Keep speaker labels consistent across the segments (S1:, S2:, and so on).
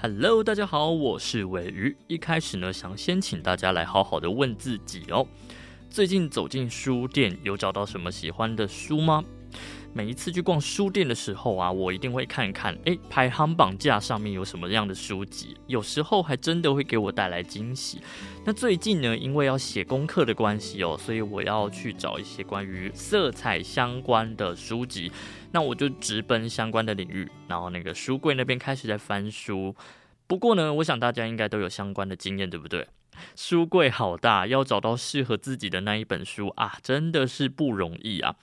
S1: Hello，大家好，我是尾鱼。一开始呢，想先请大家来好好的问自己哦，最近走进书店，有找到什么喜欢的书吗？每一次去逛书店的时候啊，我一定会看一看，诶，排行榜架上面有什么样的书籍，有时候还真的会给我带来惊喜。那最近呢，因为要写功课的关系哦，所以我要去找一些关于色彩相关的书籍。那我就直奔相关的领域，然后那个书柜那边开始在翻书。不过呢，我想大家应该都有相关的经验，对不对？书柜好大，要找到适合自己的那一本书啊，真的是不容易啊。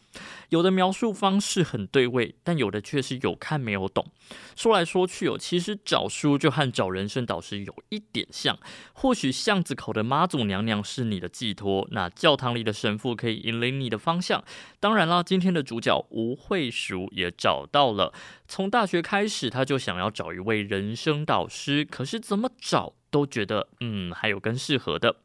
S1: 有的描述方式很对味，但有的却是有看没有懂。说来说去哦，其实找书就和找人生导师有一点像。或许巷子口的妈祖娘娘是你的寄托，那教堂里的神父可以引领你的方向。当然啦，今天的主角吴慧淑也找到了。从大学开始，他就想要找一位人生导师，可是怎么找都觉得，嗯，还有更适合的。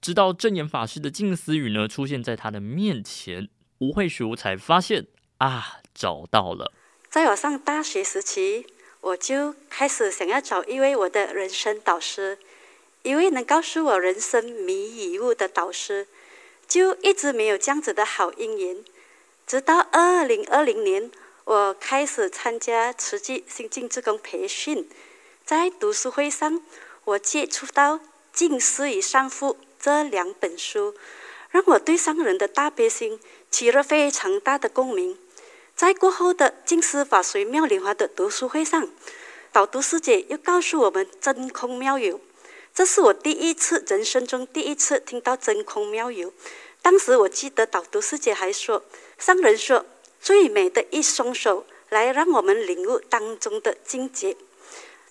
S1: 直到证严法师的静思语呢出现在他的面前。吴慧淑才发现啊，找到了。
S2: 在我上大学时期，我就开始想要找一位我的人生导师，一位能告诉我人生迷与悟的导师，就一直没有这样子的好姻缘。直到二零二零年，我开始参加慈济心静志工培训，在读书会上，我接触到《静思与上父》这两本书，让我对上人的大悲心。起了非常大的共鸣。在过后的静思法随妙莲华的读书会上，导读师姐又告诉我们真空妙有。这是我第一次人生中第一次听到真空妙有。当时我记得导读师姐还说，上人说最美的一双手来让我们领悟当中的境界。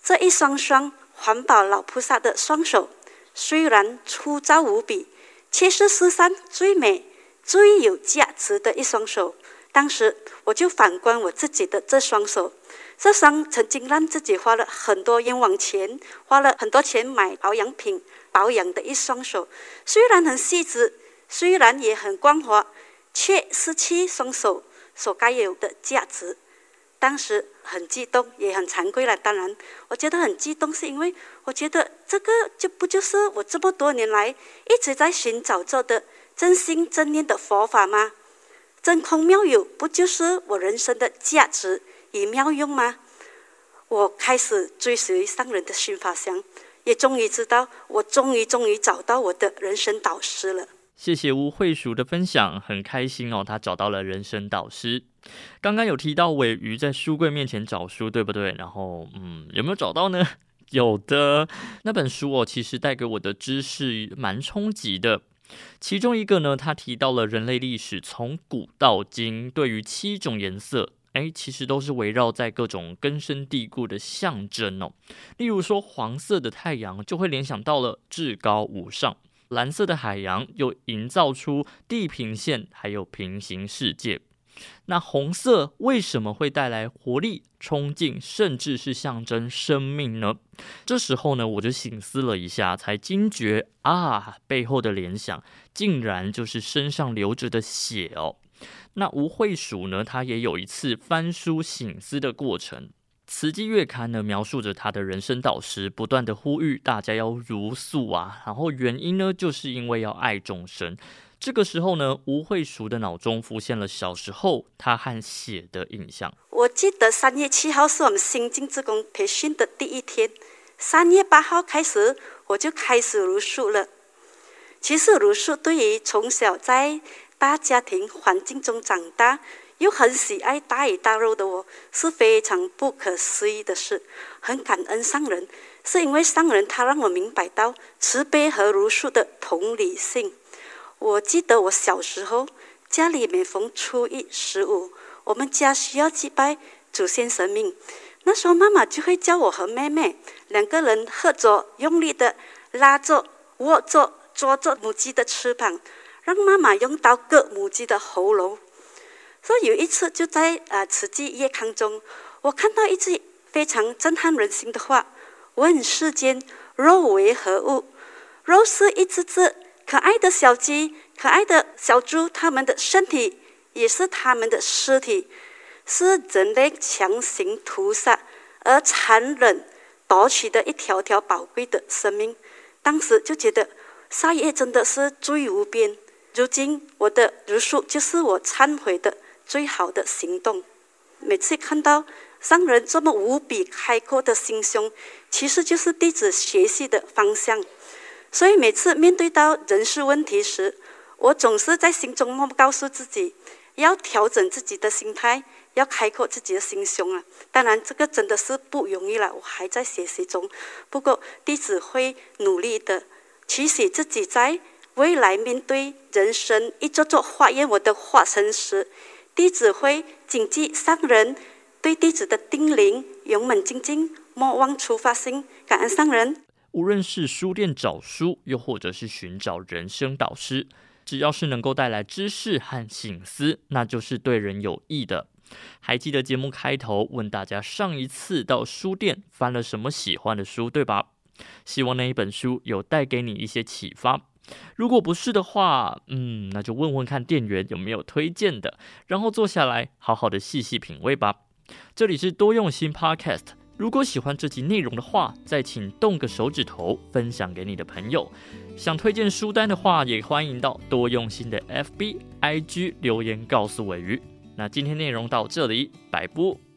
S2: 这一双双环保老菩萨的双手，虽然粗糙无比，却是世上最美。最有价值的一双手，当时我就反观我自己的这双手，这双曾经让自己花了很多冤枉钱，花了很多钱买保养品保养的一双手，虽然很细致，虽然也很光滑，却失去双手所该有的价值。当时很激动，也很惭愧了。当然，我觉得很激动，是因为我觉得这个就不就是我这么多年来一直在寻找着的。真心真念的佛法吗？真空妙有不就是我人生的价值与妙用吗？我开始追随上人的心法相，也终于知道，我终于终于找到我的人生导师了。
S1: 谢谢吴慧淑的分享，很开心哦，他找到了人生导师。刚刚有提到鮪鱼在书柜面前找书，对不对？然后，嗯，有没有找到呢？有的，那本书哦，其实带给我的知识蛮冲击的。其中一个呢，他提到了人类历史从古到今，对于七种颜色，哎，其实都是围绕在各种根深蒂固的象征哦。例如说，黄色的太阳就会联想到了至高无上，蓝色的海洋又营造出地平线还有平行世界。那红色为什么会带来活力、冲劲，甚至是象征生命呢？这时候呢，我就醒思了一下，才惊觉啊，背后的联想竟然就是身上流着的血哦。那吴慧淑呢，他也有一次翻书醒思的过程。慈济月刊呢，描述着他的人生导师不断的呼吁大家要茹素啊，然后原因呢，就是因为要爱众生。这个时候呢，吴慧淑的脑中浮现了小时候他和血的印象。
S2: 我记得三月七号是我们新进职工培训的第一天，三月八号开始我就开始茹素了。其实茹素对于从小在大家庭环境中长大，又很喜爱大鱼大肉的我，是非常不可思议的事。很感恩上人，是因为上人他让我明白到慈悲和如素的同理性。我记得我小时候，家里每逢初一、十五，我们家需要祭拜祖先神明。那时候妈妈就会叫我和妹妹两个人合作，用力的拉着、握着、抓着母鸡的翅膀，让妈妈用刀割母鸡的喉咙。所以有一次就在啊慈济夜刊中，我看到一句非常震撼人心的话：“问世间肉为何物？肉是一只只。”可爱的小鸡，可爱的小猪，它们的身体也是他们的尸体，是人类强行屠杀而残忍夺取的一条条宝贵的生命。当时就觉得杀业真的是罪无边。如今我的茹素就是我忏悔的最好的行动。每次看到上人这么无比开阔的心胸，其实就是弟子学习的方向。所以每次面对到人事问题时，我总是在心中默默告诉自己，要调整自己的心态，要开阔自己的心胸啊！当然，这个真的是不容易了，我还在学习中。不过，弟子会努力的，期许自己在未来面对人生一座座化验我的化身时，弟子会谨记上人对弟子的叮咛，勇猛精进，莫忘初发心，感恩上人。
S1: 无论是书店找书，又或者是寻找人生导师，只要是能够带来知识和省思，那就是对人有益的。还记得节目开头问大家上一次到书店翻了什么喜欢的书，对吧？希望那一本书有带给你一些启发。如果不是的话，嗯，那就问问看店员有没有推荐的，然后坐下来好好的细细品味吧。这里是多用心 Podcast，如果喜欢这集内容的话，再请动个手指头分享给你的朋友。想推荐书单的话，也欢迎到多用心的 FB、IG 留言告诉尾鱼。那今天内容到这里，拜拜。